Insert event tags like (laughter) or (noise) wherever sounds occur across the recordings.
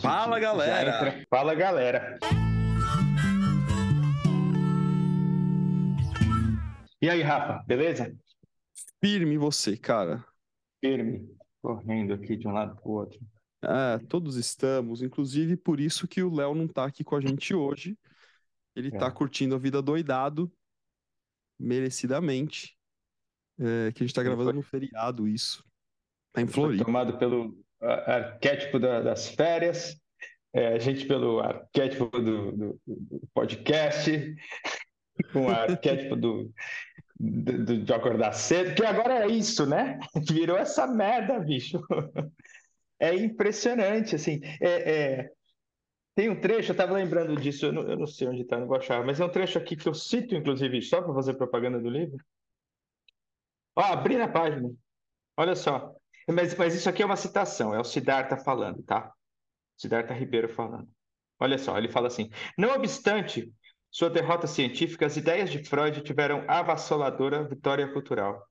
Fala, galera! Fala, galera! E aí, Rafa, beleza? Firme você, cara. Firme. Correndo aqui de um lado para o outro. É, todos estamos, inclusive por isso que o Léo não tá aqui com a gente hoje. Ele tá é. tá curtindo a vida doidado, merecidamente. É, que a gente tá gravando no feriado, isso. Tá em Floripa. Tomado pelo arquétipo da, das férias, é, a gente pelo arquétipo do, do, do podcast, com o arquétipo do, do, de acordar cedo, que agora é isso, né? (laughs) Virou essa merda, bicho. É impressionante, assim. É, é... Tem um trecho, eu estava lembrando disso, eu não, eu não sei onde está, não vou achar, mas é um trecho aqui que eu cito, inclusive, só para fazer propaganda do livro. Ó, abri na página. Olha só. Mas, mas isso aqui é uma citação, é o Siddhartha falando, tá? Siddhartha Ribeiro falando. Olha só, ele fala assim: Não obstante sua derrota científica, as ideias de Freud tiveram avassaladora vitória cultural.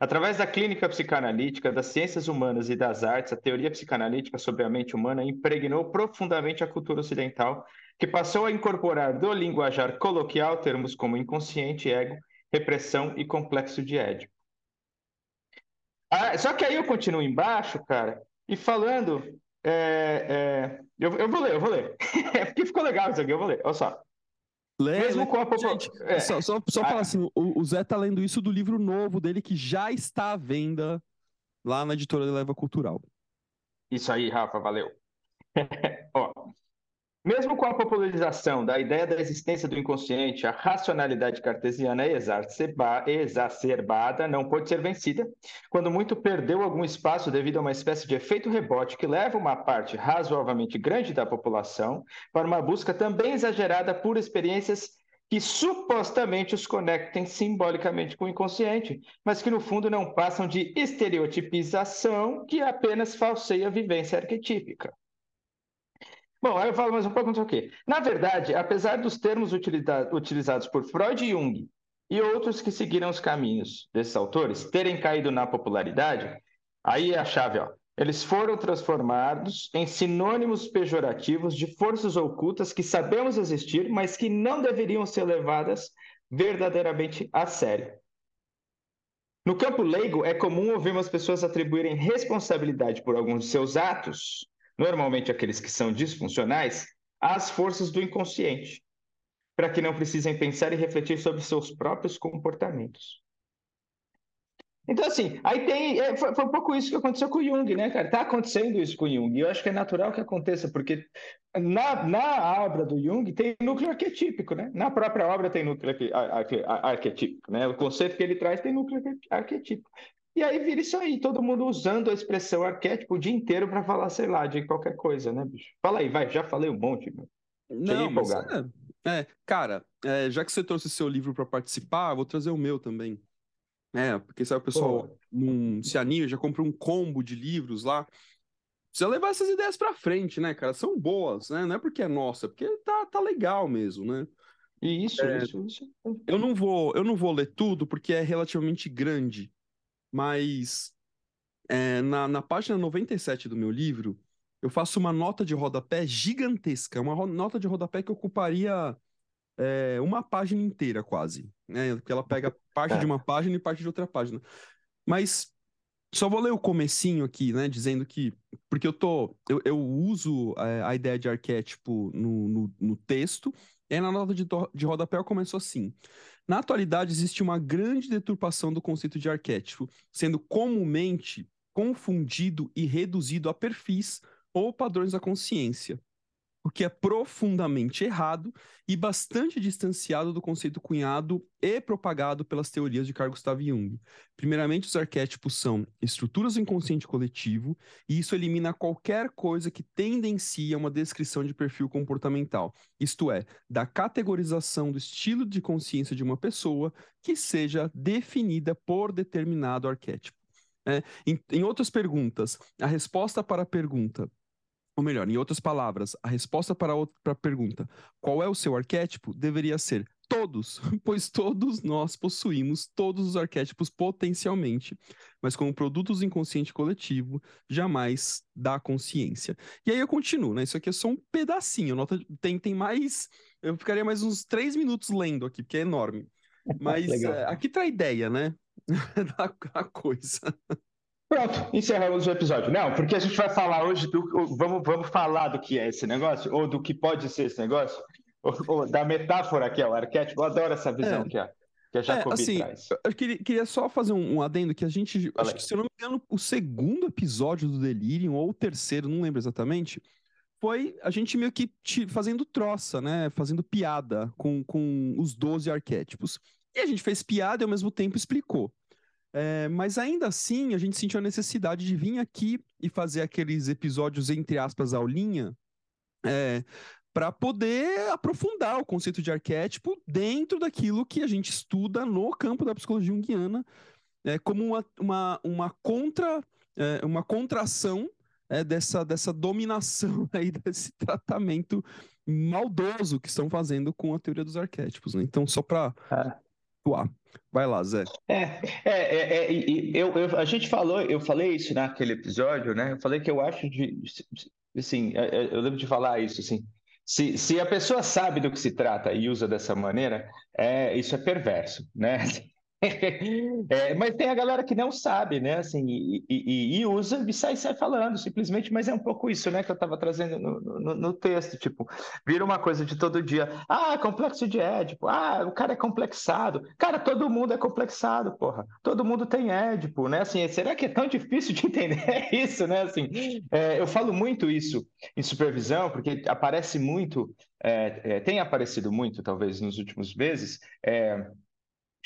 Através da clínica psicanalítica, das ciências humanas e das artes, a teoria psicanalítica sobre a mente humana impregnou profundamente a cultura ocidental, que passou a incorporar do linguajar coloquial termos como inconsciente, ego, repressão e complexo de Édipo. Ah, só que aí eu continuo embaixo, cara, e falando. É, é, eu, eu, vou ler, eu vou ler. (laughs) é porque ficou legal isso aqui, eu vou ler. Olha só. Lê, Mesmo lê. com a população. É. Só, só, só falar ah. assim: o, o, Zé tá lendo isso do livro novo dele que já está à venda lá na editora da Leva Cultural. Isso aí, Rafa, valeu. (laughs) Ó, mesmo com a popularização da ideia da existência do inconsciente, a racionalidade cartesiana exacerbada não pode ser vencida, quando muito perdeu algum espaço devido a uma espécie de efeito rebote que leva uma parte razoavelmente grande da população para uma busca também exagerada por experiências que supostamente os conectem simbolicamente com o inconsciente, mas que no fundo não passam de estereotipização que apenas falseia a vivência arquetípica. Bom, aí eu falo mais um pouco, sei o quê. Na verdade, apesar dos termos utilizados por Freud e Jung e outros que seguiram os caminhos desses autores terem caído na popularidade, aí é a chave, ó. Eles foram transformados em sinônimos pejorativos de forças ocultas que sabemos existir, mas que não deveriam ser levadas verdadeiramente a sério. No campo leigo, é comum ouvirmos pessoas atribuírem responsabilidade por alguns de seus atos normalmente aqueles que são disfuncionais, às forças do inconsciente, para que não precisem pensar e refletir sobre seus próprios comportamentos. Então, assim, aí tem. É, foi, foi, um pouco isso que aconteceu com o Jung, né, cara? Está acontecendo isso com o Jung. E eu acho que é natural que aconteça, porque na, na obra do Jung tem núcleo arquetípico, né? Na própria obra tem núcleo arquetípico, né? O conceito que ele traz tem núcleo arquetípico. E aí vira isso aí, todo mundo usando a expressão arquétipo o dia inteiro para falar, sei lá, de qualquer coisa, né, bicho? Fala aí, vai, já falei um monte, meu. Não, mas é, é, cara, é, já que você trouxe seu livro para participar, vou trazer o meu também. É, porque sabe o pessoal não se anima, já comprou um combo de livros lá. Precisa levar essas ideias para frente, né, cara? São boas, né? Não é porque é nossa, é porque tá, tá legal mesmo, né? Isso, é, isso, isso. Eu não vou, eu não vou ler tudo porque é relativamente grande. Mas é, na, na página 97 do meu livro, eu faço uma nota de rodapé gigantesca, uma nota de rodapé que ocuparia é, uma página inteira, quase. Né? Porque ela pega parte de uma página e parte de outra página. Mas só vou ler o comecinho aqui, né? Dizendo que. Porque eu tô. Eu, eu uso é, a ideia de arquétipo no, no, no texto, e aí na nota de, de rodapé eu começo assim. Na atualidade, existe uma grande deturpação do conceito de arquétipo, sendo comumente confundido e reduzido a perfis ou padrões da consciência o que é profundamente errado e bastante distanciado do conceito cunhado e propagado pelas teorias de Carl Gustav Jung. Primeiramente, os arquétipos são estruturas do inconsciente coletivo, e isso elimina qualquer coisa que tendencia a uma descrição de perfil comportamental, isto é, da categorização do estilo de consciência de uma pessoa que seja definida por determinado arquétipo. É, em, em outras perguntas, a resposta para a pergunta ou melhor, em outras palavras, a resposta para a, pergunta qual é o seu arquétipo deveria ser todos, (laughs) pois todos nós possuímos todos os arquétipos potencialmente, mas como produtos inconsciente coletivo, jamais da consciência. E aí eu continuo, né? Isso aqui é só um pedacinho, nota, tem, tem mais. Eu ficaria mais uns três minutos lendo aqui, porque é enorme. (laughs) Mas é, aqui tá a ideia, né? (laughs) da, da coisa. Pronto, encerramos o episódio. Não, porque a gente vai falar hoje do. Vamos, vamos falar do que é esse negócio, ou do que pode ser esse negócio, ou, ou da metáfora que é o arquétipo. Eu adoro essa visão é. que, a, que a Jacobi é, assim, traz. Eu queria, queria, só fazer um, um, adendo que a gente. Acho que, se eu não me engano, o segundo episódio do Delirium, ou o terceiro, não lembro exatamente. Foi a gente meio que fazendo troça, né? Fazendo piada com, com os 12 arquétipos. E a gente fez piada e ao mesmo tempo explicou. É, mas ainda assim, a gente sentiu a necessidade de vir aqui e fazer aqueles episódios, entre aspas, aulinha, é, para poder aprofundar o conceito de arquétipo dentro daquilo que a gente estuda no campo da psicologia junguiana, é, como uma, uma, uma, contra, é, uma contração é, dessa, dessa dominação (laughs) aí, desse tratamento maldoso que estão fazendo com a teoria dos arquétipos. Né? Então, só para é atuar. Vai lá, Zé. É, é, é, é eu, eu, a gente falou, eu falei isso naquele episódio, né? Eu falei que eu acho de, assim, eu lembro de falar isso, assim. Se, se a pessoa sabe do que se trata e usa dessa maneira, é, isso é perverso, né? É, mas tem a galera que não sabe, né? Assim, e, e, e, usa e sai, sai falando simplesmente, mas é um pouco isso, né? Que eu estava trazendo no, no, no, texto, tipo, vira uma coisa de todo dia. Ah, complexo de Édipo. Ah, o cara é complexado. Cara, todo mundo é complexado, porra. Todo mundo tem Édipo, né? Assim, será que é tão difícil de entender (laughs) isso, né? Assim, é, eu falo muito isso em supervisão, porque aparece muito, é, é tem aparecido muito, talvez, nos últimos meses.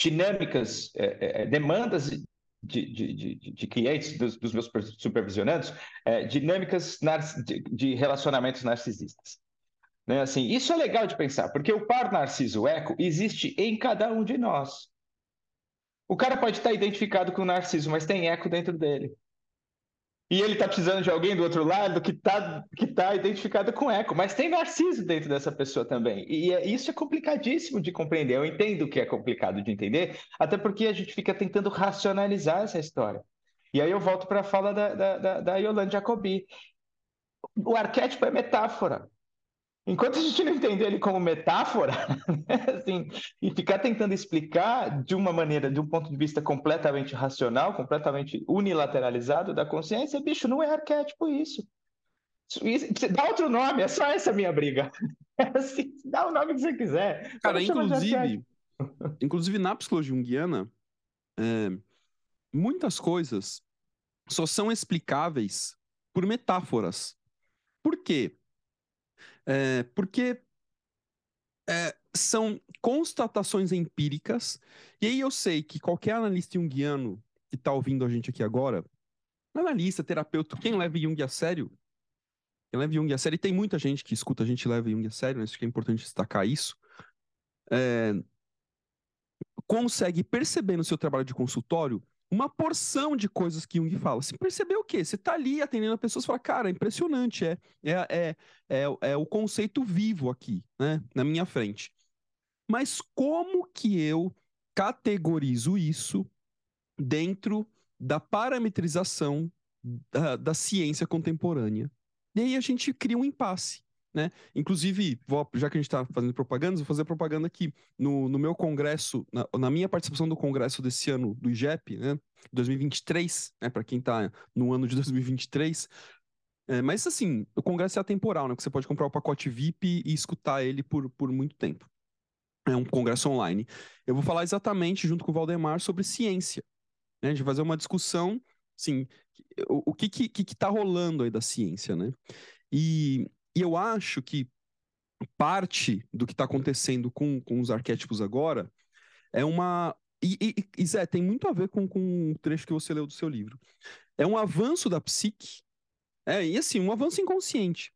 Dinâmicas, é, é, é, demandas de, de, de, de clientes, dos, dos, meus supervisionados, é, dinâmicas de, de, relacionamentos narcisistas. Né? Assim, isso é legal de pensar, porque o par narciso-eco existe em cada um de nós. O cara pode estar identificado com o narciso, mas tem eco dentro dele e ele está precisando de alguém do outro lado que está que tá identificado com eco, mas tem narciso dentro dessa pessoa também. E é, isso é complicadíssimo de compreender. Eu entendo que é complicado de entender, até porque a gente fica tentando racionalizar essa história. E aí eu volto para a fala da, da, da, da Yolanda Jacobi. O arquétipo é metáfora. Enquanto a gente não entender ele como metáfora, (laughs) né, assim, e ficar tentando explicar de uma maneira, de um ponto de vista completamente racional, completamente unilateralizado da consciência, bicho, não é arquétipo isso. isso dá outro nome, é só essa minha briga. (laughs) Assim, dá o nome que você quiser. Cara, inclusive, (laughs) inclusive na psicologia junguiana, é, muitas coisas só são explicáveis por metáforas. Por quê? É, porque é, são constatações empíricas, e aí eu sei que qualquer analista junguiano que está ouvindo a gente aqui agora, analista, terapeuta, quem leva Jung a sério, quem leva Jung a sério, e tem muita gente que escuta a gente leva Jung a sério, né? acho que é importante destacar isso, é, consegue perceber no seu trabalho de consultório uma porção de coisas que Jung fala. Você percebeu o quê? Você está ali atendendo a pessoas e fala, cara, é impressionante, é, é, é, é, o conceito vivo aqui, né, na minha frente. Mas como que eu categorizo isso dentro da parametrização da, da ciência contemporânea? E aí a gente cria um impasse. Né? Inclusive, vou, já que a gente está fazendo propaganda, vou fazer propaganda aqui no, no meu congresso, na, na, minha participação do congresso desse ano do IGEP, né? 2023, né? Para quem está no ano de 2023. É, mas assim, o congresso é atemporal, né? Que você pode comprar o pacote VIP e escutar ele por, por muito tempo. É um congresso online. Eu vou falar exatamente, junto com o Valdemar, sobre ciência. Né? A gente vai fazer uma discussão, assim, o, o que, que, que tá rolando aí da ciência, né? E e eu acho que parte do que está acontecendo com, com os arquétipos agora é uma. E, e, e, Zé, tem muito a ver com, com o trecho que você leu do seu livro. É um avanço da psique, é, e assim, um avanço inconsciente.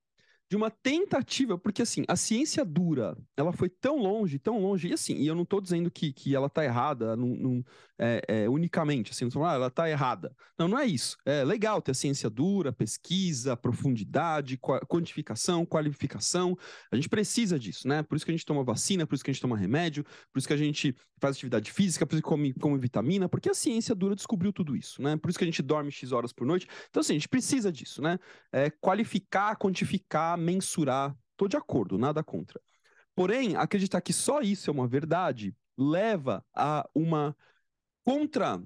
De uma tentativa, porque assim, a ciência dura, ela foi tão longe, tão longe, e assim, e eu não estou dizendo que, que ela está errada num, é, é, unicamente, assim, não ah, ela está errada. Não, não é isso. É legal ter a ciência dura, pesquisa, profundidade, quantificação, qualificação, a gente precisa disso, né? Por isso que a gente toma vacina, por isso que a gente toma remédio, por isso que a gente faz atividade física, por isso que come, come vitamina, porque a ciência dura descobriu tudo isso, né? Por isso que a gente dorme X horas por noite. Então, assim, a gente precisa disso, né? É, qualificar, quantificar, mensurar, tô de acordo, nada contra. Porém, acreditar que só isso é uma verdade leva a uma contra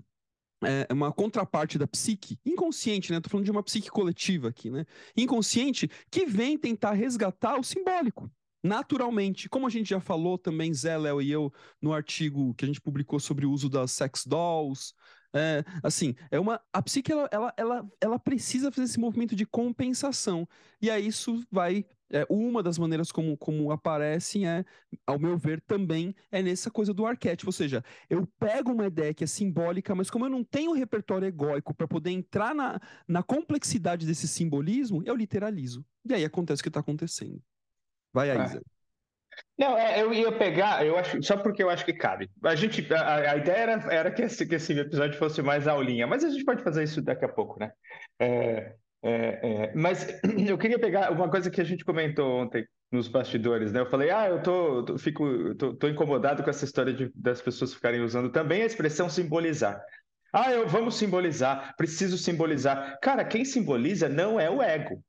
é, uma contraparte da psique inconsciente, né? Tô falando de uma psique coletiva aqui, né? Inconsciente que vem tentar resgatar o simbólico. Naturalmente, como a gente já falou também, Zé, Léo e eu, no artigo que a gente publicou sobre o uso das sex dolls, é, assim, é uma a psique ela, ela, ela, ela precisa fazer esse movimento de compensação. E aí isso vai é, uma das maneiras como, como aparecem é, ao meu ver, também é nessa coisa do arquétipo. Ou seja, eu pego uma ideia que é simbólica, mas como eu não tenho repertório egóico para poder entrar na, na complexidade desse simbolismo, eu literalizo. E aí acontece o que está acontecendo. Vai aí, é. Zé. Não, é, eu ia pegar, eu acho, só porque eu acho que cabe. A gente, a, a ideia era, era que, esse, que esse episódio fosse mais aulinha, mas a gente pode fazer isso daqui a pouco, né? É, é, é, mas (clears throat) eu queria pegar uma coisa que a gente comentou ontem nos bastidores, né? Eu falei, ah, eu tô, tô fico, tô, tô, incomodado com essa história de, das pessoas ficarem usando também a expressão simbolizar. Ah, eu vamos simbolizar, preciso simbolizar. Cara, quem simboliza não é o ego.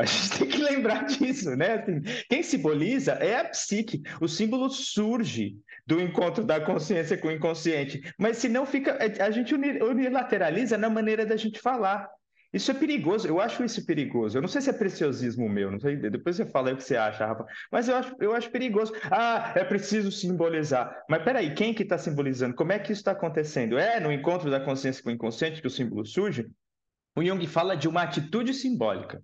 A gente tem que lembrar disso, né? Assim, quem simboliza é a psique. O símbolo surge do encontro da consciência com o inconsciente. Mas se não fica. A gente unilateraliza na maneira da gente falar. Isso é perigoso, eu acho isso perigoso. Eu não sei se é preciosismo meu, não sei, depois você fala aí o que você acha, Rafa. Mas eu acho, eu acho perigoso. Ah, é preciso simbolizar. Mas peraí, quem que está simbolizando? Como é que isso está acontecendo? É no encontro da consciência com o inconsciente que o símbolo surge? O Jung fala de uma atitude simbólica.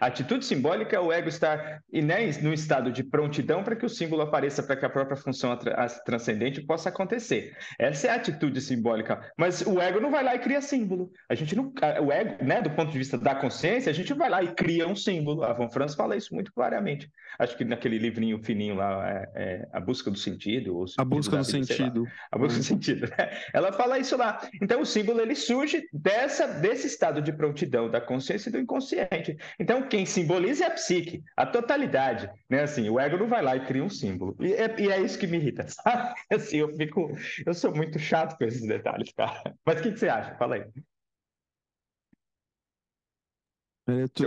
A atitude simbólica é o ego estar né, no estado de prontidão para que o símbolo apareça, para que a própria função transcendente possa acontecer. Essa é a atitude simbólica. Mas o ego não vai lá e cria símbolo. A gente não, o ego, né, do ponto de vista da consciência, a gente vai lá e cria um símbolo. A Von Franz fala isso muito claramente. Acho que naquele livrinho fininho lá, é, é A Busca do Sentido. a Busca do Sentido. A Busca do Sentido. Né? Ela fala isso lá. Então o símbolo ele surge dessa, desse estado de prontidão da consciência e do inconsciente. Então então, quem simboliza é a psique, a totalidade. Né? Assim, o ego não vai lá e cria um símbolo. E é, e é isso que me irrita, (laughs) sabe? Assim, eu fico. Eu sou muito chato com esses detalhes, cara. Mas o que, que você acha? Fala aí. É, tu,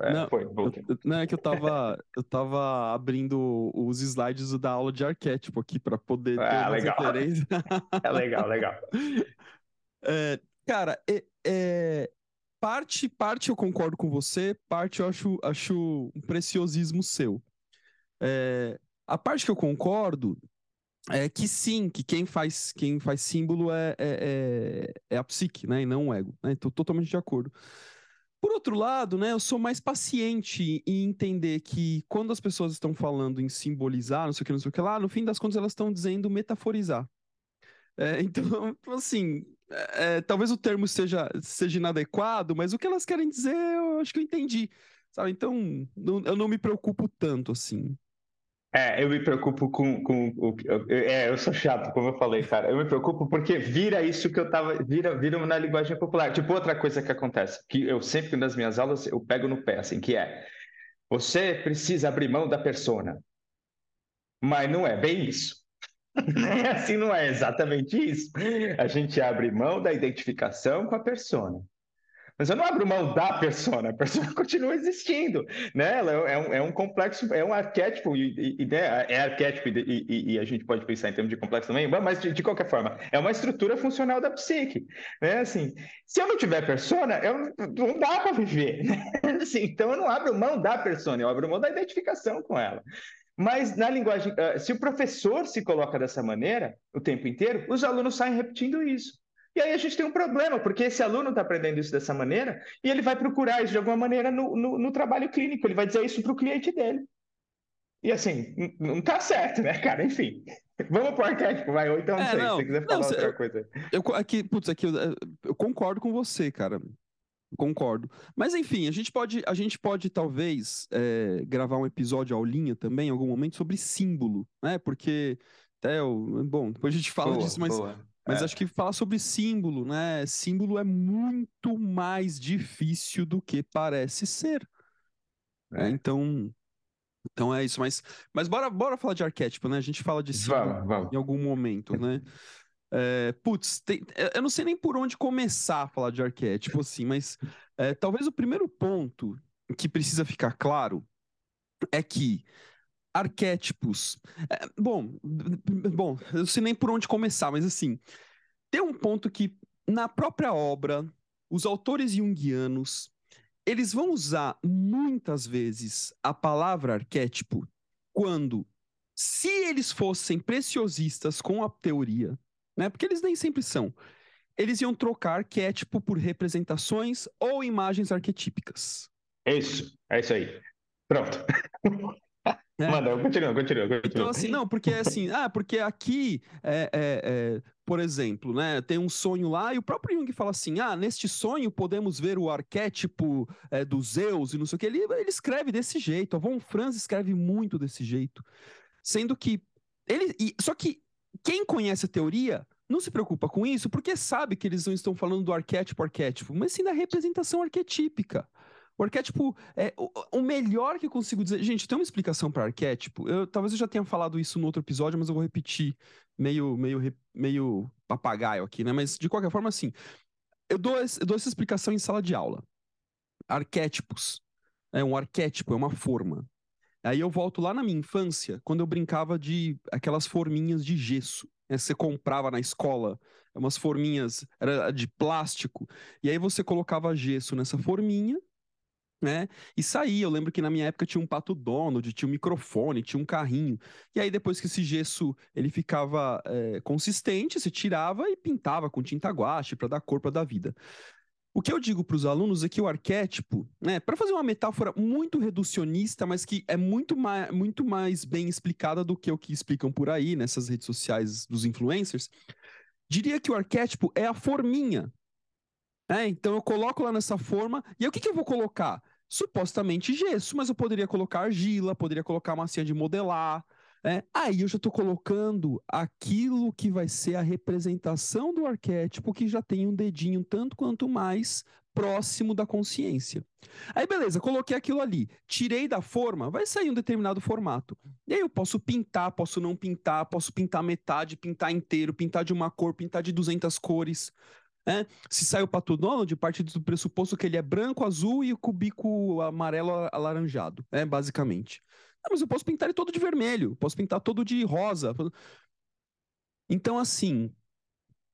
é, não, foi, eu, não, é que eu tava, eu tava abrindo os slides da aula de arquétipo aqui para poder ter ah, legal. (laughs) é legal, legal. (laughs) É, cara, é, é, parte, parte eu concordo com você, parte eu acho, acho um preciosismo seu. É, a parte que eu concordo é que sim, que quem faz, quem faz símbolo é, é, é, é a psique, né, e não o ego. Né? Estou totalmente de acordo. Por outro lado, né, eu sou mais paciente em entender que quando as pessoas estão falando em simbolizar, não sei o que, não sei o que lá, no fim das contas elas estão dizendo metaforizar. É, (laughs) então, assim, é, é, talvez o termo seja, seja inadequado, mas o que elas querem dizer eu acho que eu entendi, sabe? Então, não, eu não me preocupo tanto assim. É, eu me preocupo com, com o. É, eu sou chato, como eu falei, cara. Eu me preocupo porque vira isso que eu tava. Vira, vira na linguagem popular. Tipo, outra coisa que acontece, que eu sempre nas minhas aulas eu pego no pé, assim, que é você precisa abrir mão da persona. Mas não é bem isso. (laughs) assim não é exatamente isso. A gente abre mão da identificação com a persona. Mas eu não abro mão da persona, a persona (laughs) continua existindo, né? Ela é um, é um complexo, é um arquétipo, e, e né? é arquétipo, e, e, a gente pode pensar em termos de complexo também, mas de, de, qualquer forma, é uma estrutura funcional da psique, né? Assim, se eu não tiver persona, eu, não dá para viver, (laughs) né? Assim, então eu não abro mão da persona, eu abro mão da identificação com ela. Mas na linguagem, uh, se o professor se coloca dessa maneira o tempo inteiro, os alunos saem repetindo isso. E aí a gente tem um problema, porque esse aluno está aprendendo isso dessa maneira e ele vai procurar isso de alguma maneira no, no, no trabalho clínico, ele vai dizer isso para o cliente dele. E assim, não está certo, né, cara? Enfim. Vamos para o arquétipo, vai. Ou então, não é, sei, não, se você quiser falar não, outra eu, coisa. Eu, aqui, putz, aqui eu, eu concordo com você, cara. Concordo. Mas enfim, a gente pode, a gente pode talvez é, gravar um episódio aulinha também, em algum momento, sobre símbolo, né? Porque até o. Bom, depois a gente fala boa, disso, mas, mas é. acho que falar sobre símbolo, né? Símbolo é muito mais difícil do que parece ser. É. Então, então é isso. Mas, mas bora, bora falar de arquétipo, né? A gente fala de símbolo vamos, vamos. em algum momento, né? É, putz, tem, eu não sei nem por onde começar a falar de arquétipo, assim, mas é, talvez o primeiro ponto que precisa ficar claro é que arquétipos. É, bom, bom, eu não sei nem por onde começar, mas assim, tem um ponto que na própria obra, os autores junguianos eles vão usar muitas vezes a palavra arquétipo quando, se eles fossem preciosistas com a teoria, né? Porque eles nem sempre são. Eles iam trocar arquétipo por representações ou imagens arquetípicas. É isso, é isso aí. Pronto. (laughs) É. Manda, continua, continua, continua. Então, assim, não, porque assim, (laughs) ah, porque aqui, é, é, é, por exemplo, né, tem um sonho lá e o próprio Jung fala assim: ah, neste sonho podemos ver o arquétipo é, dos Zeus e não sei o que. Ele, ele escreve desse jeito, a Von Franz escreve muito desse jeito. Sendo que. Ele, e, só que quem conhece a teoria não se preocupa com isso porque sabe que eles não estão falando do arquétipo arquétipo, mas sim da representação arquetípica. O arquétipo é o, melhor que eu consigo dizer. Gente, tem uma explicação para arquétipo. Eu, talvez eu já tenha falado isso no outro episódio, mas eu vou repetir meio, meio, meio papagaio aqui, né? Mas de qualquer forma, assim, eu dou, eu dou essa explicação em sala de aula. Arquétipos. É um arquétipo, é uma forma. Aí eu volto lá na minha infância, quando eu brincava de aquelas forminhas de gesso. Né? Você comprava na escola umas forminhas, era de plástico, e aí você colocava gesso nessa forminha, né? E saía. Eu lembro que na minha época tinha um pato Donald, tinha um microfone, tinha um carrinho. E aí depois que esse gesso ele ficava é, consistente, você tirava e pintava com tinta guache para dar cor para dar vida. O que eu digo para os alunos é que o arquétipo, né, para fazer uma metáfora muito reducionista, mas que é muito mais, muito mais bem explicada do que o que explicam por aí nessas redes sociais dos influencers, diria que o arquétipo é a forminha é, então eu coloco lá nessa forma, e aí o que, que eu vou colocar? Supostamente gesso, mas eu poderia colocar argila, poderia colocar massinha de modelar. É, aí eu já estou colocando aquilo que vai ser a representação do arquétipo que já tem um dedinho tanto quanto mais próximo da consciência. Aí beleza, coloquei aquilo ali, tirei da forma, vai sair um determinado formato. E aí eu posso pintar, posso não pintar, posso pintar metade, pintar inteiro, pintar de uma cor, pintar de 200 cores. É, se sai o Pato Donald, parte do pressuposto que ele é branco, azul e o bico amarelo alaranjado, é basicamente. Ah, mas eu posso pintar ele todo de vermelho, posso pintar todo de rosa. Então, assim,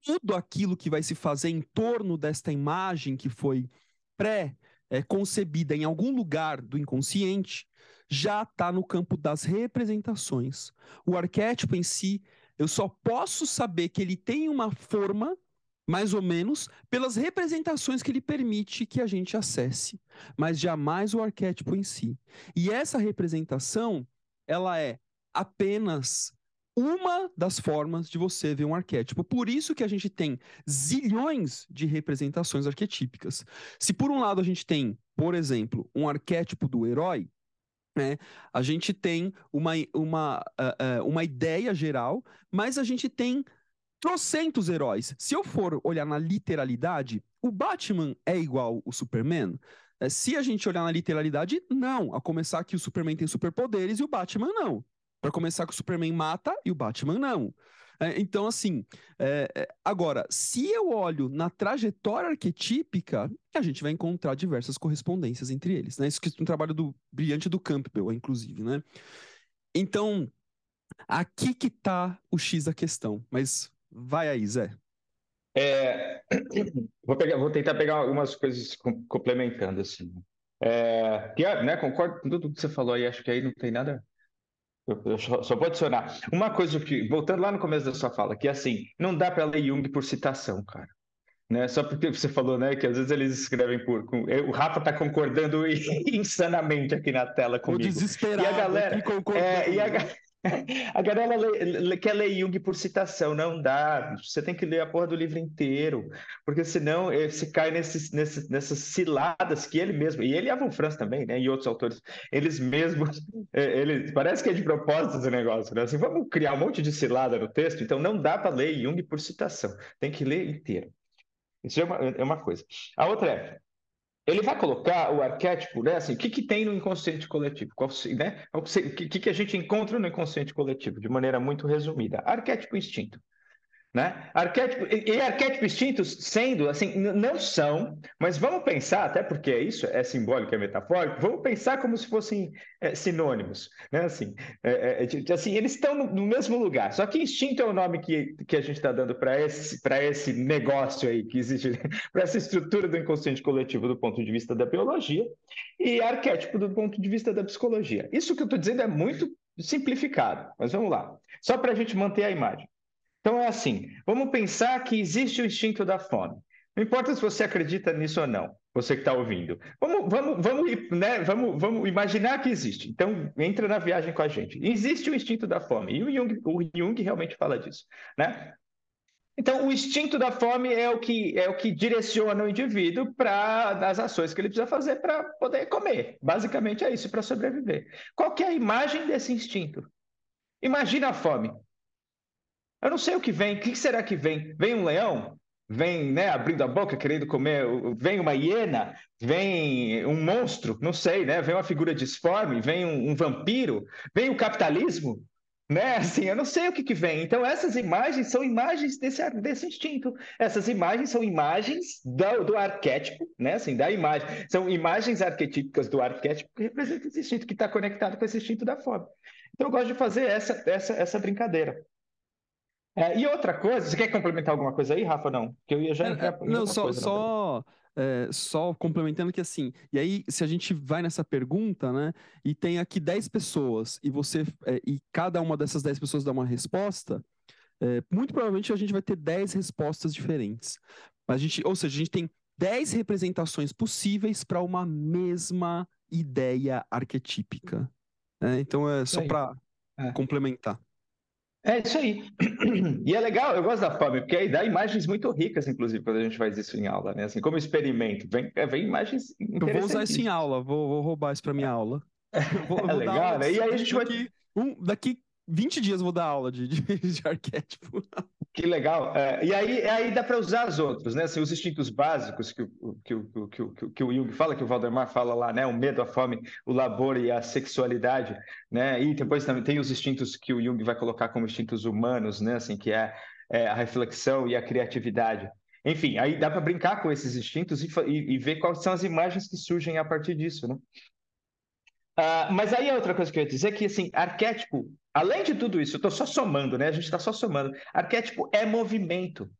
tudo aquilo que vai se fazer em torno desta imagem que foi pré-concebida em algum lugar do inconsciente já está no campo das representações. O arquétipo em si, eu só posso saber que ele tem uma forma mais ou menos pelas representações que ele permite que a gente acesse, mas jamais o arquétipo em si. E essa representação, ela é apenas uma das formas de você ver um arquétipo. Por isso que a gente tem zilhões de representações arquetípicas. Se por um lado a gente tem, por exemplo, um arquétipo do herói, né, a gente tem uma, uma, uh, uh, uma ideia geral, mas a gente tem trocentos heróis. Se eu for olhar na literalidade, o Batman é igual o Superman? É, se a gente olhar na literalidade, não. A começar que o Superman tem superpoderes e o Batman não. Para começar que o Superman mata e o Batman não. É, então, assim, é, é, agora, se eu olho na trajetória arquetípica, a gente vai encontrar diversas correspondências entre eles. Né? Isso que é um trabalho do brilhante do Campbell, inclusive, né? Então, aqui que está o X da questão. Mas Vai aí, Zé. É, (clears throat) vou, pegar, vou tentar pegar algumas coisas complementando, assim. É, né, concordo com tudo que você falou aí, acho que aí não tem nada. Eu, eu só, só, vou adicionar. Uma coisa que, voltando lá no começo da sua fala, que é assim, não dá para ler Jung por citação, cara. Né? Só porque você falou, né, que às vezes eles escrevem por. Com, o Rafa está concordando (laughs) insanamente aqui na tela comigo. O desesperado. E a galera. É, e, a, (laughs) A galera lê, quer ler Jung por citação, não dá. Você tem que ler a porra do livro inteiro, porque senão você cai nesses, nesses, nessas ciladas que ele mesmo, e ele e a Von Franz também, né, e outros autores, eles mesmos, (laughs) é, eles, parece que é de propósito esse negócio, né? Assim, vamos criar um monte de cilada no texto, então não dá para ler Jung por citação, tem que ler inteiro. Isso é uma, é uma coisa. A outra é, ele vai colocar o arquétipo, né? Assim, o que, que tem no inconsciente coletivo? Qual, né? O que, que a gente encontra no inconsciente coletivo, de maneira muito resumida? Arquétipo instinto. Né? Arquétipo, e, arquétipos distintos sendo, assim, não são, mas vamos pensar, até porque é isso é simbólico, é metafórico, vamos pensar como se fossem é, sinônimos, né? Assim, é, é, assim eles estão no, no, mesmo lugar, só que instinto é o nome que, que a gente está dando para esse, esse negócio aí que existe, (laughs) para essa estrutura do inconsciente coletivo do ponto de vista da biologia, e arquétipo do ponto de vista da psicologia. Isso que eu estou dizendo é muito simplificado, mas vamos lá, só para a gente manter a imagem. Então é assim, vamos pensar que existe o instinto da fome. Não importa se você acredita nisso ou não, você que está ouvindo. Vamos, vamos, vamos, né, vamos, vamos imaginar que existe. Então, entra na viagem com a gente. Existe o instinto da fome. E o Jung, o Jung realmente fala disso. Né? Então, o instinto da fome é o que, é o que direciona o indivíduo para as ações que ele precisa fazer para poder comer. Basicamente é isso, para sobreviver. Qual é a imagem desse instinto? Imagina a fome. Eu não sei o que vem. O que será que vem? Vem um leão? Vem, né, abrindo a boca, querendo comer. Vem uma hiena? Vem um monstro? Não sei, né? Vem uma figura disforme? Vem um, um vampiro? Vem o capitalismo? Né? (laughs) Assim, eu não sei o que, que vem. Então, essas imagens são imagens desse, desse instinto. Essas imagens são imagens do, do arquétipo, né? Assim, da imagem. São imagens arquetípicas do arquétipo que representam esse instinto que está conectado com esse instinto da fome. Então, eu gosto de fazer essa, essa, essa brincadeira. É, e outra coisa, você quer complementar alguma coisa aí, Rafa? Não, que eu ia já é, entrar. É, não, só, coisa, só, é, só complementando que assim, e aí se a gente vai nessa pergunta, né, e tem aqui 10 pessoas e você é, e cada uma dessas 10 pessoas dá uma resposta, é, muito provavelmente a gente vai ter 10 respostas diferentes. A gente, ou seja, a gente tem 10 representações possíveis para uma mesma ideia arquetípica. Né? Então é só para complementar. É isso aí. (clears throat) E é legal, eu gosto da fome, porque aí dá imagens muito ricas, inclusive, quando a gente faz isso em aula, né? Assim, como experimento, vem, é, vem imagens Eu vou usar isso em aula, vou, vou roubar isso para minha aula. Vou, é legal, né? E aí a gente vai... Daqui, um, daqui 20 dias eu vou dar aula de, de, de arquétipo. Que legal. É, e aí, aí dá para usar os outros, né? Assim, os instintos básicos que, que, que, que, que, o Jung fala, que o Valdemar fala lá, né? O medo, a fome, o labor e a sexualidade, né? E depois também tem os instintos que o Jung vai colocar como instintos humanos, né? Assim, que é, é a reflexão e a criatividade. Enfim, aí dá para brincar com esses instintos e, e, e, ver quais são as imagens que surgem a partir disso, né? Uh, mas aí a outra coisa que eu ia dizer é que, assim, arquétipo Além de tudo isso, eu estou só somando, né? A gente está só somando. Arquétipo é movimento.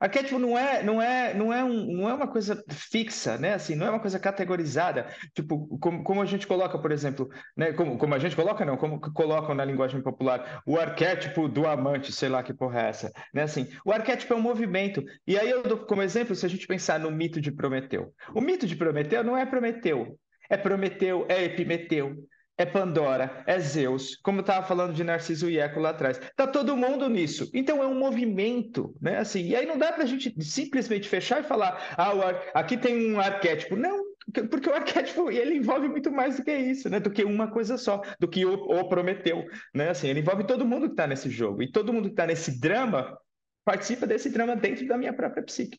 Arquétipo não é, não é, não é, um, não é uma coisa fixa, né? Assim, não é uma coisa categorizada. Tipo, como, como a gente coloca, por exemplo, né? Como, como a gente coloca, não, como colocam na linguagem popular, o arquétipo do amante, sei lá que porra é essa, né? Assim, o arquétipo é um movimento. E aí eu dou como exemplo, se a gente pensar no mito de Prometeu. O mito de Prometeu não é Prometeu, é Prometeu, é Epimeteu, é Pandora, é Zeus, como estava falando de Narciso e Eco lá atrás. Está todo mundo nisso. Então é um movimento, né? Assim, e aí não dá para a gente simplesmente fechar e falar, ah, aqui tem um arquétipo. Não, porque o arquétipo ele envolve muito mais do que isso, né? Do que uma coisa só, do que o, o Prometeu, né? Assim, ele envolve todo mundo que está nesse jogo e todo mundo que está nesse drama participa desse drama dentro da minha própria psique.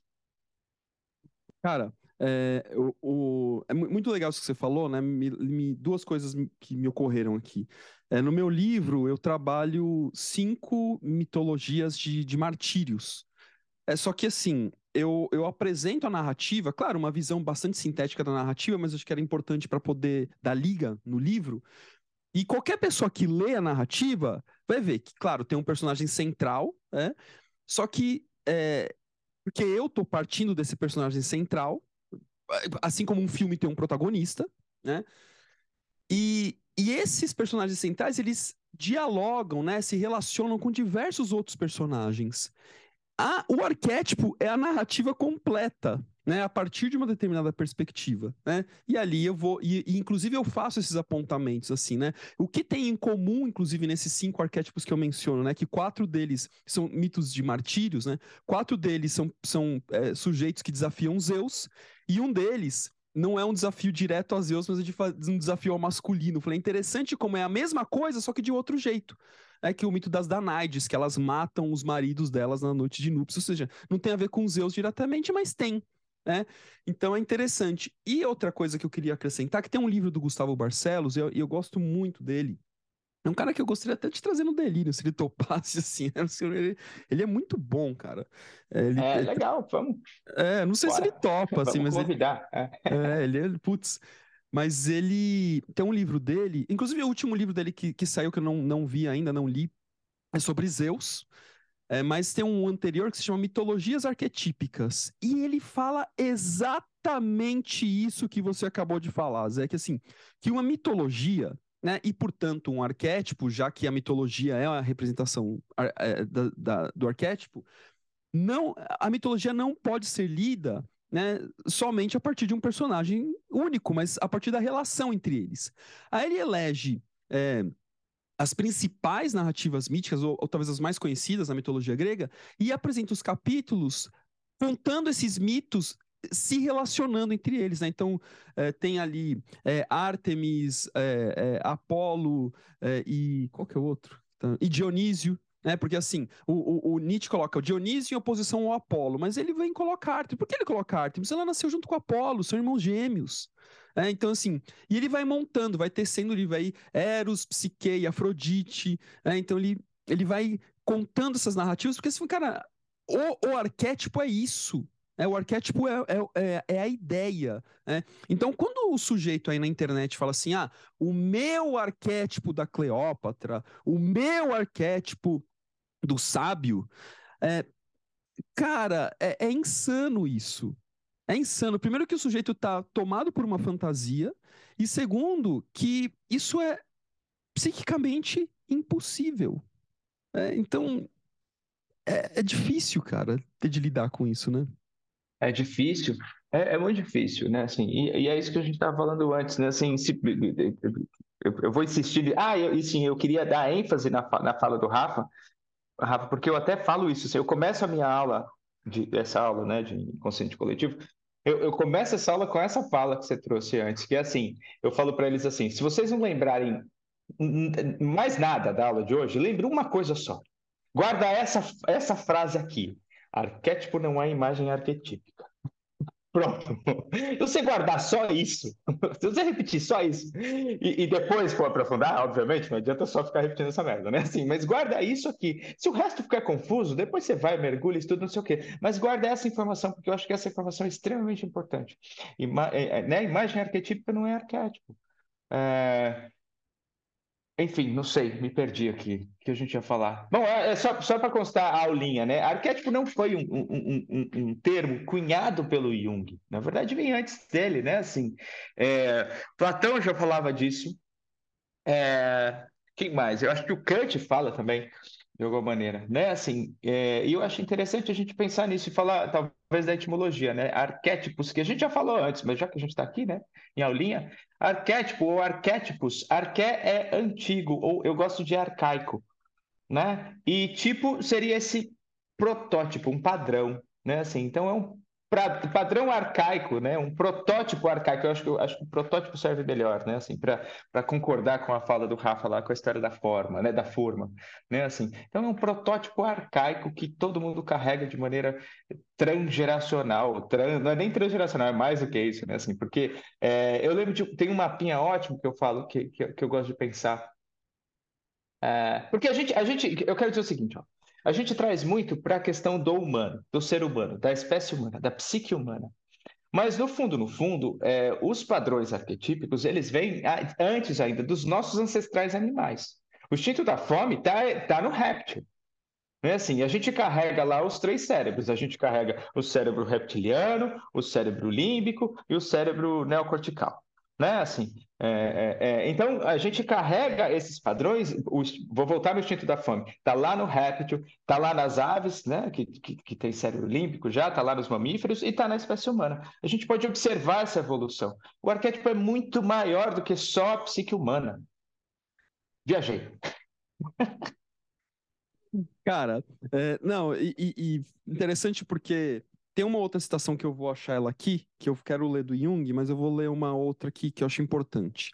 Cara, é, o, o, é muito legal isso que você falou, né? Me, me, duas coisas que me ocorreram aqui. É, no meu livro, eu trabalho cinco mitologias de, de martírios. É, só que, assim, eu, eu apresento a narrativa, claro, uma visão bastante sintética da narrativa, mas acho que era importante para poder dar liga no livro. E qualquer pessoa que lê a narrativa vai ver que, claro, tem um personagem central, né? Só que é, porque eu tô partindo desse personagem central, assim como um filme tem um protagonista, né? E, e esses personagens centrais, eles dialogam, né? Se relacionam com diversos outros personagens. A, o arquétipo é a narrativa completa. né, a partir de uma determinada perspectiva, né? E ali eu vou, e, e, inclusive eu faço esses apontamentos assim, né? O que tem em comum, inclusive, nesses cinco arquétipos que eu menciono, né? Que quatro deles são mitos de martírios, né? Quatro deles são, são é, sujeitos que desafiam Zeus, e um deles não é um desafio direto a Zeus, mas é um desafio ao masculino. Falei, interessante como é a mesma coisa, só que de outro jeito é que o mito das Danaides, que elas matam os maridos delas na noite de núpcias, ou seja, não tem a ver com Zeus diretamente, mas tem, né? Então é interessante. E outra coisa que eu queria acrescentar, que tem um livro do Gustavo Barcelos, e eu, eu, gosto muito dele. É um cara que eu gostaria até de trazer no delírio, se ele (laughs) topasse, assim. Né? Ele, ele é muito bom, cara. É, ele, é legal, vamos. É, não sei Bora. se ele (laughs) topa, assim, vamos mas. Convidar. Ele, é, ele é, putz. Mas ele tem um livro dele, inclusive o último livro dele que, que saiu, que eu não, não vi ainda, não li, é sobre Zeus. É, mas tem um anterior que se chama Mitologias Arquetípicas. E ele fala exatamente isso que você acabou de falar, Zé, que assim, que uma mitologia, né, e portanto um arquétipo, já que a mitologia é a representação é, da, da, do arquétipo, não, a mitologia não pode ser lida né, somente a partir de um personagem único, mas a partir da relação entre eles. Aí ele elege é, as principais narrativas míticas, ou, ou, talvez as mais conhecidas na mitologia grega, e apresenta os capítulos contando esses mitos se relacionando entre eles, né? Então é, tem ali é, Artemis, é, Apolo e qual que é o outro? E Dionísio, né? Porque assim, o, o, o, Nietzsche coloca o Dionísio em oposição ao Apolo, mas ele vem colocar Artemis. Por que ele coloca Artemis? Ela nasceu junto com Apolo, são irmãos gêmeos. É, então, assim, e ele vai montando, vai tecendo ele vai Eros, Psique, Afrodite. É, então, ele, ele vai contando essas narrativas, porque, assim, cara, o, o arquétipo é isso. É, o arquétipo é, é, é, é a ideia. Né? Então, quando o sujeito aí na internet fala assim: ah, o meu arquétipo da Cleópatra, o meu arquétipo do sábio, é, cara, é, é insano isso. É insano. Primeiro, que o sujeito está tomado por uma fantasia, e segundo, que isso é psiquicamente impossível. É, então, é, é, difícil, cara, ter de lidar com isso, né? É difícil, é, é muito difícil, né? Assim, e, e, é isso que a gente estava falando antes, né? Assim, se, eu, eu, vou insistir. Ah, eu, e sim, eu queria dar ênfase na, na fala do Rafa, Rafa, porque eu até falo isso. Assim, eu começo a minha aula, de, essa aula, né, de inconsciente coletivo, eu, eu, começo essa aula com essa fala que você trouxe antes, que é assim, eu falo para eles assim, se vocês não lembrarem mais nada da aula de hoje, lembre uma coisa só. Guarda essa, essa frase aqui. Arquétipo não é imagem arquetípica. (laughs) Pronto. Se você guardar só isso, (laughs) se você repetir só isso, e, e, depois for aprofundar, obviamente, não adianta só ficar repetindo essa merda, né? Assim, mas guarda isso aqui. Se o resto ficar confuso, depois você vai, mergulha, estuda, não sei o quê. Mas guarda essa informação, porque eu acho que essa informação é extremamente importante. Ima é, é, né? Imagem arquetípica não é arquétipo. É... Enfim, não sei, me perdi aqui. O que a gente ia falar? Bom, é, é só, só para constar a aulinha, né? Arquétipo não foi um, um, um, um, termo cunhado pelo Jung. Na verdade, vem antes dele, né? Assim, é, Platão já falava disso. É, quem mais? Eu acho que o Kant fala também de alguma maneira, né? Assim, é, e eu acho interessante a gente pensar nisso e falar talvez da etimologia, né? Arquétipos, que a gente já falou antes, mas já que a gente está aqui, né? Em aulinha, arquétipo ou arquétipos, arqué é antigo, ou eu gosto de arcaico, né? E tipo seria esse protótipo, um padrão, né? Assim, então é um pra, padrão arcaico, né? Um protótipo arcaico. Eu acho que, eu acho que o protótipo serve melhor, né? Assim, para concordar com a fala do Rafa lá com a história da forma, né? Da forma, né? Assim, então é um protótipo arcaico que todo mundo carrega de maneira transgeracional. Trans, não é nem transgeracional, é mais do que isso, né? Assim, porque é, eu lembro de tem um mapinha ótimo que eu falo que, que, que eu gosto de pensar. É, porque a gente, a gente, eu quero dizer o seguinte, ó a gente traz muito para a questão do humano, do ser humano, da espécie humana, da psique humana. Mas no fundo, no fundo, é, os padrões arquetípicos eles vêm antes ainda dos nossos ancestrais animais. O instinto da fome está tá no réptil. É assim, a gente carrega lá os três cérebros. A gente carrega o cérebro reptiliano, o cérebro límbico e o cérebro neocortical. Né? Assim, É, é, é, então, a gente carrega esses padrões. vou voltar no instinto da fome. Está lá no réptil, está lá nas aves, né, que, que, que tem cérebro límbico já, está lá nos mamíferos e está na espécie humana. A gente pode observar essa evolução. O arquétipo é muito maior do que só a psique humana. Viajei. Cara, é, não, e, e interessante porque tem uma outra citação que eu vou achar ela aqui, que eu quero ler do Jung, mas eu vou ler uma outra aqui que eu acho importante.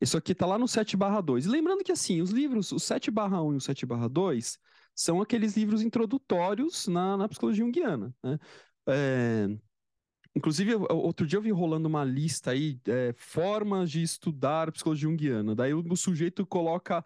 Isso aqui tá lá no 7 barra 2. Lembrando que, assim, os livros, o 7 barra 1 e o 7 barra 2, são aqueles livros introdutórios na, na psicologia junguiana, né? É... Inclusive, outro dia eu vi rolando uma lista aí, é, formas de estudar psicologia junguiana. Daí o, o sujeito coloca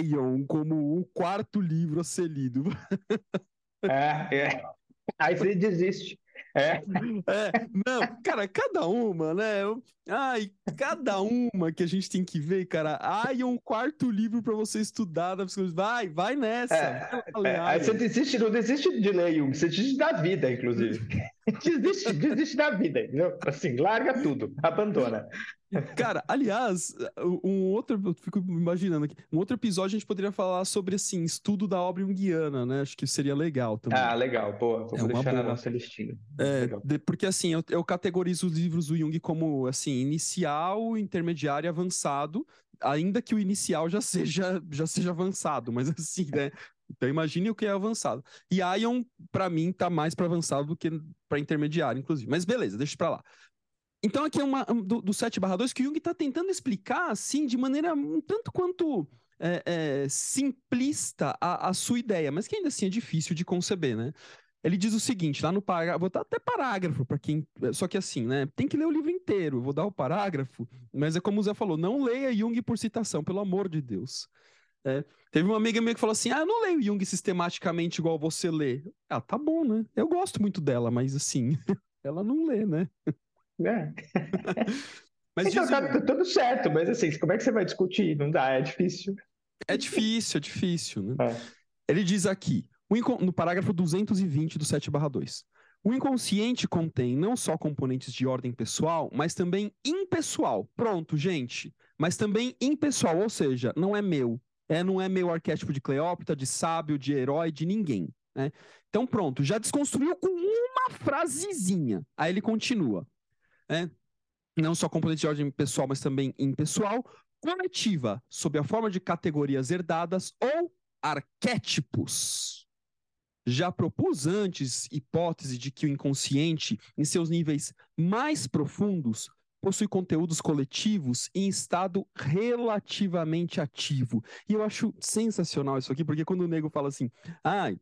Ion como o quarto livro a ser lido. (laughs) É, é. Aí você desiste. É. é. Não, cara, cada uma, né? Ai, cada uma que a gente tem que ver, cara. Ai, é um quarto livro para você estudar da psicologia. Vai, vai nessa. É, é. Aí você desiste, não desiste de ler Jung, você desiste da vida, inclusive. (laughs) desiste, desiste da vida, entendeu? Assim, larga tudo, abandona. Cara, aliás, um outro, eu fico imaginando aqui, um outro episódio a gente poderia falar sobre, assim, estudo da obra junguiana, né? Acho que seria legal também. Ah, legal, boa, vamos é deixar boa. na nossa listinha. É, de, porque, assim, eu, eu, categorizo os livros do Jung como, assim, inicial, intermediário e avançado, ainda que o inicial já seja, já seja avançado, mas assim, né? Então imagine o que é avançado. E Ion, para mim, tá mais para avançado do que para intermediário, inclusive. Mas beleza, deixa para lá. Então, aqui é uma do, do 7 barra 2 que Jung está tentando explicar, assim, de maneira um tanto quanto é, é, simplista a, a, sua ideia, mas que ainda assim é difícil de conceber, né? Ele diz o seguinte, lá no parágrafo, vou dar até parágrafo para quem. Só que assim, né? Tem que ler o livro inteiro. vou dar o parágrafo, mas é como o Zé falou: não leia Jung por citação, pelo amor de Deus. É, teve uma amiga minha que falou assim: Ah, eu não leio Jung sistematicamente igual você lê. Ah, tá bom, né? Eu gosto muito dela, mas assim, (laughs) ela não lê, né? É. (laughs) mas então, tá, tá, tudo certo, mas assim, como é que você vai discutir? Não dá, é difícil. É difícil, é difícil, né? É. Ele diz aqui, no parágrafo 220 do 7/2. O inconsciente contém não só componentes de ordem pessoal, mas também impessoal. Pronto, gente. Mas também impessoal, ou seja, não é meu. É, não é meu arquétipo de Cleópatra, de sábio, de herói, de ninguém. Né? Então, pronto, já desconstruiu com uma frasezinha. Aí ele continua né? não só componentes de ordem pessoal, mas também impessoal, coletiva, sob a forma de categorias herdadas ou arquétipos. Já propus antes hipótese de que o inconsciente, em seus níveis mais profundos, possui conteúdos coletivos em estado relativamente ativo. E eu acho sensacional isso aqui, porque quando o nego fala assim, ah,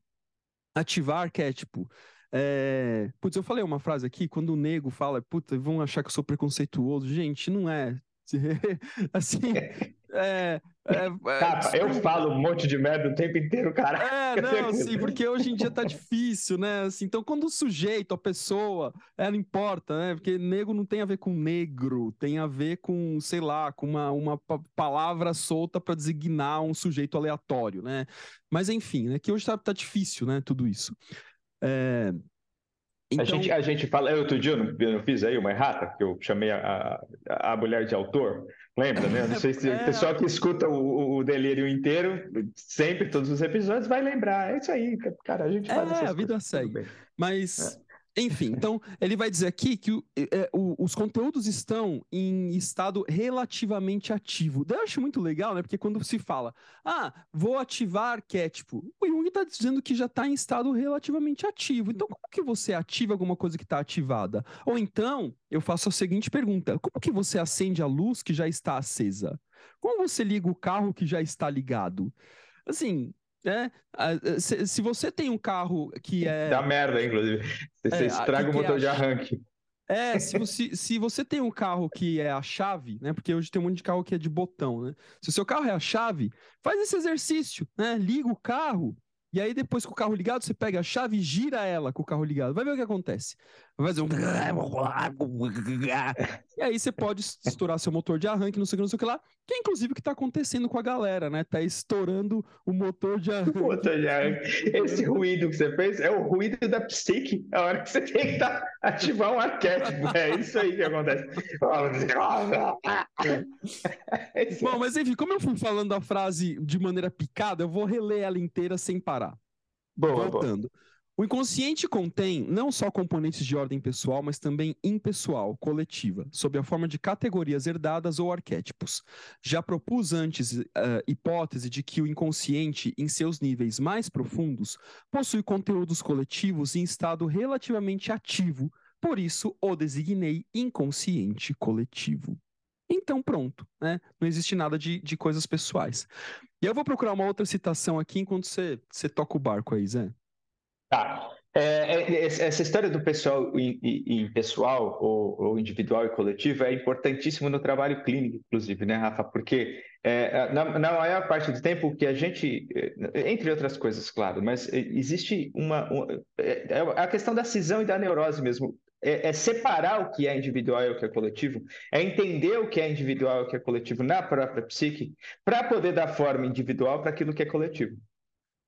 ativar arquétipo, é... Putz, eu falei uma frase aqui, quando o nego fala, puta, vão achar que eu sou preconceituoso. Gente, não é. (laughs) assim, é, é, é, eu falo um monte de merda o tempo inteiro, cara. É, (laughs) não, assim, porque hoje em dia tá difícil, né? Assim, então, quando o sujeito, a pessoa, ela importa, né? Porque nego não tem a ver com negro, tem a ver com, sei lá, com uma, uma palavra solta para designar um sujeito aleatório, né? Mas enfim, né? Que hoje tá, tá difícil, né? Tudo isso. É... Então... A, gente, a gente fala, outro dia eu não, eu fiz aí uma errata, que eu chamei a, a, a mulher de autor, lembra, né? Não sei se é... o pessoal que escuta o, o delírio inteiro, sempre, todos os episódios, vai lembrar. É isso aí, cara, a gente faz É, a vida segue. Mas é. Enfim, então ele vai dizer aqui que o, é, o, os conteúdos estão em estado relativamente ativo. Eu acho muito legal, né? Porque quando se fala, ah, vou ativar arquétipo, o Jung está dizendo que já está em estado relativamente ativo. Então, como que você ativa alguma coisa que está ativada? Ou então, eu faço a seguinte pergunta: como que você acende a luz que já está acesa? Como você liga o carro que já está ligado? Assim, é, se, se, você tem um carro que é. Dá merda, inclusive. Você, é, estraga o motor é de arranque. É, se você, se você tem um carro que é a chave, né? Porque hoje tem um monte de carro que é de botão, né? Se o seu carro é a chave, faz esse exercício, né? Liga o carro, e aí depois com o carro ligado, você pega a chave e gira ela com o carro ligado. Vai ver o que acontece. Vai fazer um. (laughs) E aí você pode estourar seu motor de arranque, não sei o que, não sei o que lá, que é inclusive o que está acontecendo com a galera, né? Tá estourando o motor de arranque. (laughs) O motor de arranque. Esse ruído que você fez é o ruído da psique, a hora que você tem que tá, ativar um arquétipo. É isso aí que acontece. Bom, mas enfim, como eu fui falando a frase de maneira picada, eu vou reler ela inteira sem parar. Boa, Voltando. Boa. O inconsciente contém não só componentes de ordem pessoal, mas também impessoal, coletiva, sob a forma de categorias herdadas ou arquétipos. Já propus antes a uh, hipótese de que o inconsciente, em seus níveis mais profundos, possui conteúdos coletivos em estado relativamente ativo, por isso o designei inconsciente coletivo. Então, pronto, né? Não existe nada de, de coisas pessoais. E eu vou procurar uma outra citação aqui enquanto você toca o barco aí, Zé. Tá. É, é, essa história do pessoal em, pessoal ou, ou, individual e coletivo é importantíssimo no trabalho clínico, inclusive, né, Rafa? Porque é, na, na, maior parte do tempo que a gente, é, entre outras coisas, claro, mas existe uma, uma é, é a questão da cisão e da neurose mesmo. É, é, separar o que é individual e o que é coletivo, é entender o que é individual e o que é coletivo na própria psique, para poder dar forma individual para aquilo que é coletivo.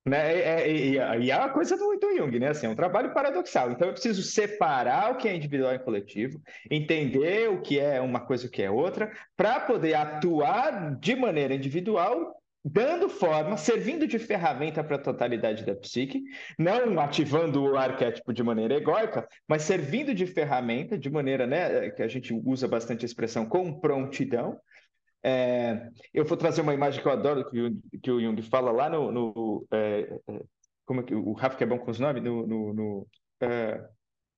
Né? É, e, é, é uma coisa do, do Jung, né? Assim, é um trabalho paradoxal. Então, eu preciso separar o que é individual e coletivo, entender o que é uma coisa e o que é outra, para poder atuar de maneira individual, dando forma, servindo de ferramenta para a totalidade da psique, não ativando o arquétipo de maneira egóica, mas servindo de ferramenta, de maneira né, que a gente usa bastante a expressão com prontidão, é, eu vou trazer uma imagem que eu adoro, que, o, que o Jung fala lá no. no é, é como é que o Rafa que é bom com os nomes? No. no, no é,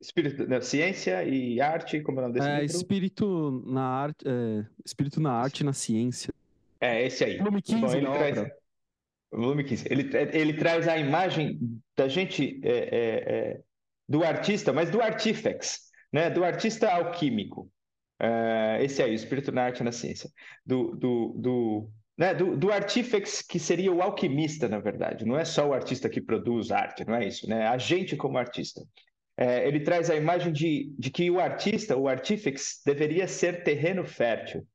espírito, né, ciência e arte, como é o nome desse é, livro? Espírito na arte, é, espírito na arte e na ciência. É, esse aí. Volume 15 bom, ele traz, obra. Volume 15. Ele, ele traz a imagem da gente, é, do artista, mas do artífex, né? do artista alquímico. Uh, esse aí, o espírito na arte e na ciência. Do, do, do, né, do, do artífex, que seria o alquimista, na verdade. Não é só o artista que produz arte, não é isso, né? A gente como artista. É, ele traz a imagem de, de que o artista, o artífex, deveria ser terreno fértil.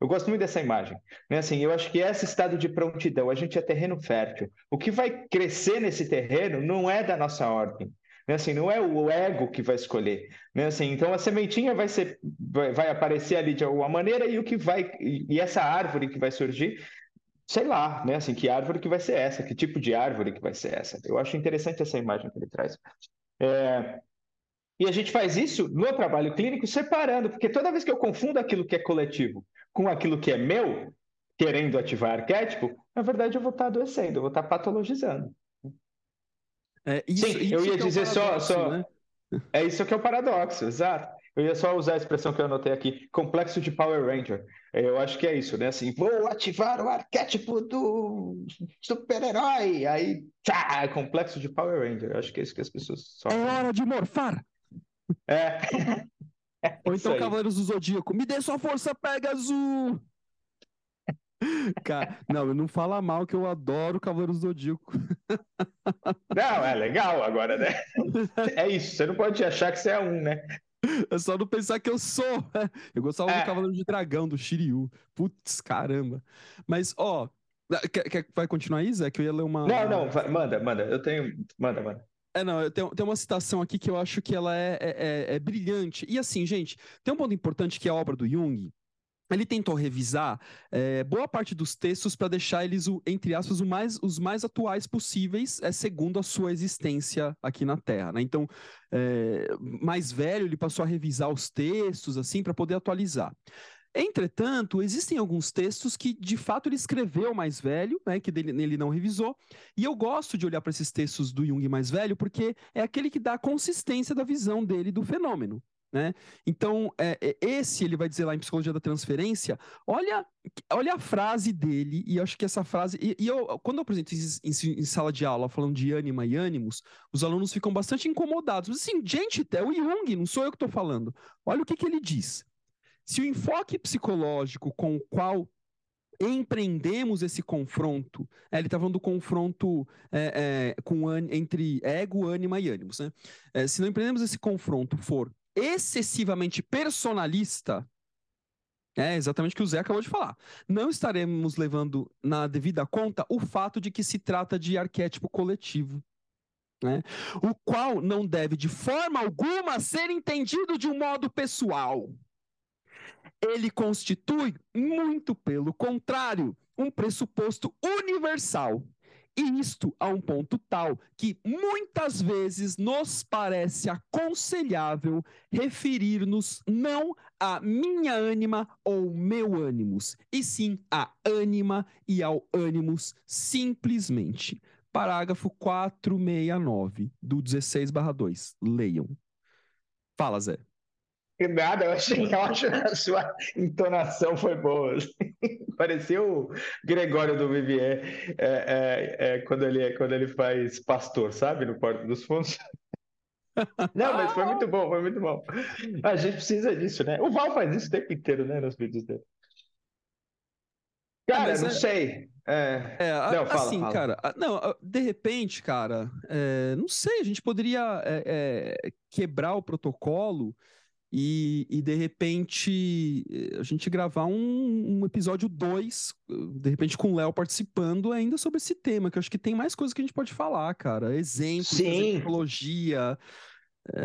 Eu gosto muito dessa imagem. Né? Assim, eu acho que esse estado de prontidão, a gente é terreno fértil. O que vai crescer nesse terreno não é da nossa ordem, né? Assim, não é o ego que vai escolher. Né? Assim, então a sementinha vai, ser, vai, aparecer ali de alguma maneira e o que vai e essa árvore que vai surgir sei lá, né? Assim, que árvore que vai ser essa? Que tipo de árvore que vai ser essa? Eu acho interessante essa imagem que ele traz. É... E a gente faz isso no trabalho clínico separando, porque toda vez que eu confundo aquilo que é coletivo com aquilo que é meu, querendo ativar arquétipo, na verdade eu vou estar adoecendo, eu vou estar patologizando. É, isso, Sim, isso eu ia é dizer só, só né? é isso que é o paradoxo, exato. Eu ia só usar a expressão que eu anotei aqui, complexo de Power Ranger. Eu acho que é isso, né? Assim, vou ativar o arquétipo do super-herói. Aí, tchá, complexo de Power Ranger. Eu acho que é isso que as pessoas sofrem. É hora de morfar! É. (laughs) Ou então Cavaleiros do Zodíaco, me dê sua força, Pegasus! (laughs) Cara, não, não fala mal que eu adoro Cavaleiros do Zodíaco. (laughs) Não, é legal agora, né? É isso, você não pode achar que você é um, né? É só não pensar que eu sou. (laughs) Eu gostava é. do Cavaleiro de Dragão, do Shiryu. Putz, caramba. Mas, ó, quer, quer, vai continuar aí, Zé? Que eu ia ler uma. Não, não, vai, manda, manda. Eu tenho. Manda, manda. É, não, eu tenho, tenho uma citação aqui que eu acho que ela é, é, é, é brilhante. E assim, gente, tem um ponto importante que é a obra do Jung, ele tentou revisar é, boa parte dos textos para deixar eles, entre aspas, mais, os mais atuais possíveis, é, segundo a sua existência aqui na Terra. Né? Então, é, mais velho, ele passou a revisar os textos assim para poder atualizar. Entretanto, existem alguns textos que, de fato, ele escreveu mais velho, né, que dele, ele não revisou, e eu gosto de olhar para esses textos do Jung mais velho, porque é aquele que dá a consistência da visão dele do fenômeno. Né? Então, é, é, esse ele vai dizer lá em Psicologia da Transferência, olha, olha a frase dele, e acho que essa frase. E, e eu, quando eu apresento em, em, em, sala de aula falando de ânima e ânimos, os alunos ficam bastante incomodados. Mas assim, gente, é o Jung, não sou eu que estou falando. Olha o que, que ele diz. Se o enfoque psicológico com o qual empreendemos esse confronto, é, ele está falando do confronto é, é, com, entre ego, ânima e ânimos, né? É, se não empreendemos esse confronto for excessivamente personalista, é exatamente o que o Zé acabou de falar. Não estaremos levando na devida conta o fato de que se trata de arquétipo coletivo. Né? O qual não deve de forma alguma ser entendido de um modo pessoal ele constitui, muito pelo contrário, um pressuposto universal. E isto a um ponto tal que muitas vezes nos parece aconselhável referir-nos não a minha ânima ou meu ânimos, e sim a ânima e ao ânimos simplesmente. Parágrafo 469 do 16/2. Leiam. Fala, Zé. Nada, eu achei, que a sua entonação foi boa. Pareceu o Gregório do Vivier é, é, é, quando, ele, quando ele faz pastor, sabe? No Porto dos Fundos. (laughs) Não, mas foi muito bom, foi muito bom. A gente precisa disso, né? O Val faz isso o tempo inteiro, né? Nos vídeos dele. Cara, não é sei. É... É, não, fala, assim, fala. cara, não, de repente, cara, é, não sei, a gente poderia é, é, quebrar o protocolo e, e, de repente a gente gravar um, um episódio 2, de repente com o Léo participando ainda sobre esse tema, que eu acho que tem mais coisas que a gente pode falar, cara. Exemplos, tecnologia.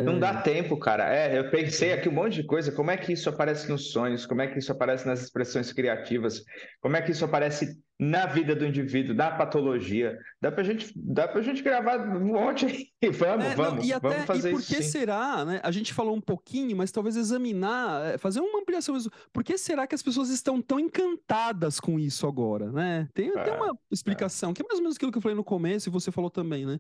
Não dá tempo, cara. É, eu pensei aqui um monte de coisa. Como é que isso aparece nos sonhos? Como é que isso aparece nas expressões criativas? Como é que isso aparece na vida do indivíduo, na patologia. Dá pra gente, dá pra gente gravar um monte e (laughs) vamos, é, vamos, não, e até, vamos fazer e por que isso, será, né? A gente falou um pouquinho, mas talvez examinar, é, fazer uma ampliação. Por que será que as pessoas estão tão encantadas com isso agora, né? Tem, é, tem uma explicação, é. que é mais ou menos aquilo que eu falei no começo e você falou também, né?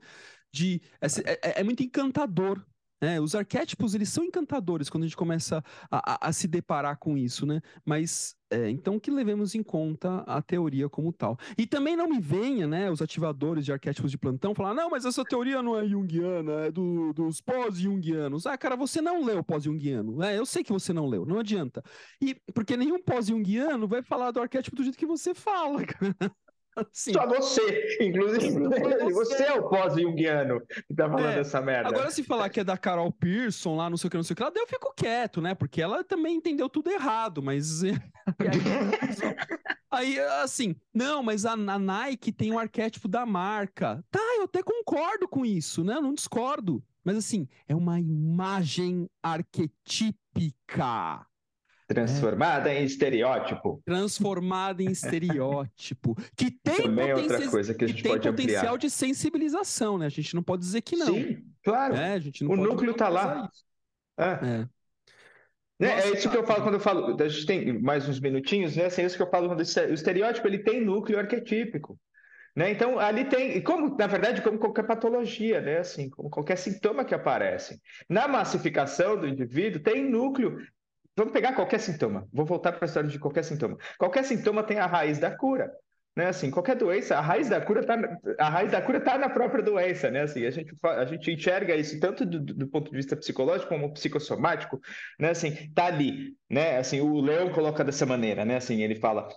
De, é, é, é muito encantador é, os arquétipos, eles são encantadores quando a gente começa a, a, a se deparar com isso, né? Mas, é, então, que levemos em conta a teoria como tal. E também não me venha, né, os ativadores de arquétipos de plantão falar, não, mas essa teoria não é junguiana, é do, dos pós-junguianos. Ah, cara, você não leu pós-junguiano. É, eu sei que você não leu, não adianta. E porque nenhum pós-junguiano vai falar do arquétipo do jeito que você fala, (laughs) cara. Sim. Só você, inclusive. (laughs) Você. você. é o pós-junguiano que tá falando é. essa merda. Agora, se falar que é da Carol Pearson lá, não sei o que, não sei o que lá, daí eu fico quieto, né? Porque ela também entendeu tudo errado, mas. (laughs) aí, assim, não, mas a, a, Nike tem o um arquétipo da marca. Tá, eu até concordo com isso, né? Eu não discordo. Mas, assim, é uma imagem arquetípica. Transformada é. em estereótipo. Transformada em estereótipo. (laughs) Que tem, Também é outra coisa que a gente que pode potencial ampliar. de sensibilização, né? A gente não pode dizer que não. Sim, claro. É, a gente não o núcleo está lá. É. é. Né, é Nossa, é isso que eu falo quando eu falo. A gente tem mais uns minutinhos, né? Assim, é isso que eu falo quando o estereótipo ele tem núcleo arquetípico. Né? Então, ali tem, como, na verdade, como qualquer patologia, né? assim, como qualquer sintoma que aparece. Na massificação do indivíduo, tem núcleo Vamos pegar qualquer sintoma. Vou voltar para a história de qualquer sintoma. Qualquer sintoma tem a raiz da cura. Né, assim, qualquer doença, a raiz da cura está a raiz da cura tá na própria doença, né? Assim, a gente a gente enxerga isso tanto do, do ponto de vista psicológico como psicossomático, né? Assim, tá ali, né? Assim, o Leão coloca dessa maneira, né? Assim, ele fala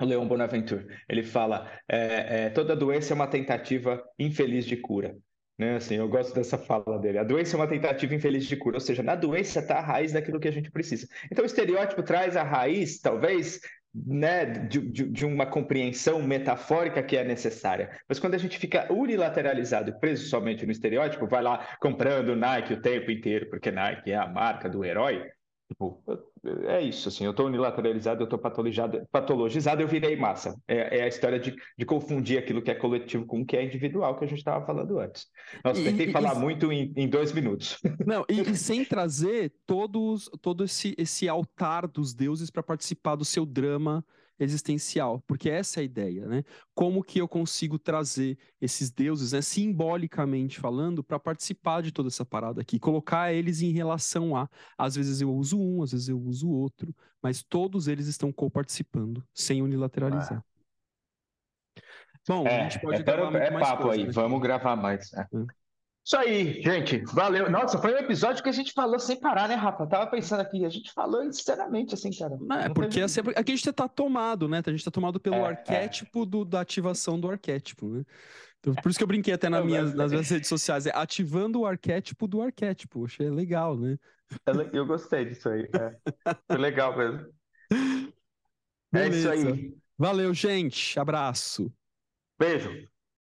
o Leão Bonaventure, ele fala é, é, toda doença é uma tentativa infeliz de cura. Né? Assim, eu gosto dessa fala dele. A doença é uma tentativa infeliz de cura, ou seja, na doença está a raiz daquilo que a gente precisa. Então, o estereótipo traz a raiz, talvez, né, de, de, uma compreensão metafórica que é necessária. Mas quando a gente fica unilateralizado preso somente no estereótipo, vai lá comprando Nike o tempo inteiro, porque Nike é a marca do herói, Tipo, é isso, assim, eu estou unilateralizado, eu estou patologizado, eu virei massa. É, é a história de, de, confundir aquilo que é coletivo com o que é individual, que a gente estava falando antes. Nossa, tentei e, falar e, muito em, em, dois minutos. Não, e, e (laughs) sem trazer todos, todo esse, esse altar dos deuses para participar do seu drama existencial, porque essa é a ideia, né? Como que eu consigo trazer esses deuses, né, simbolicamente falando, para participar de toda essa parada aqui, colocar eles em relação a, às vezes eu uso um, às vezes eu uso outro, mas todos eles estão co-participando, sem unilateralizar. Ah. Bom, é, a gente pode é, gravar é papo coisa, aí, né? vamos gravar mais. É. é. Isso aí, gente. Valeu. Nossa, foi um episódio que a gente falou sem parar, né, Rafa? Tava pensando aqui, a gente falou sinceramente assim, cara. Não, é, porque teve... assim, aqui a gente tá tomado, né? A gente tá tomado pelo é, arquétipo é. Do, da ativação do arquétipo, né? Então, por isso que eu brinquei até nas minhas, nas minhas redes sociais, é ativando o arquétipo do arquétipo. Achei legal, né? Eu gostei disso aí. É. Foi legal mesmo. Beleza. É isso aí. Valeu, gente. Abraço. Beijo.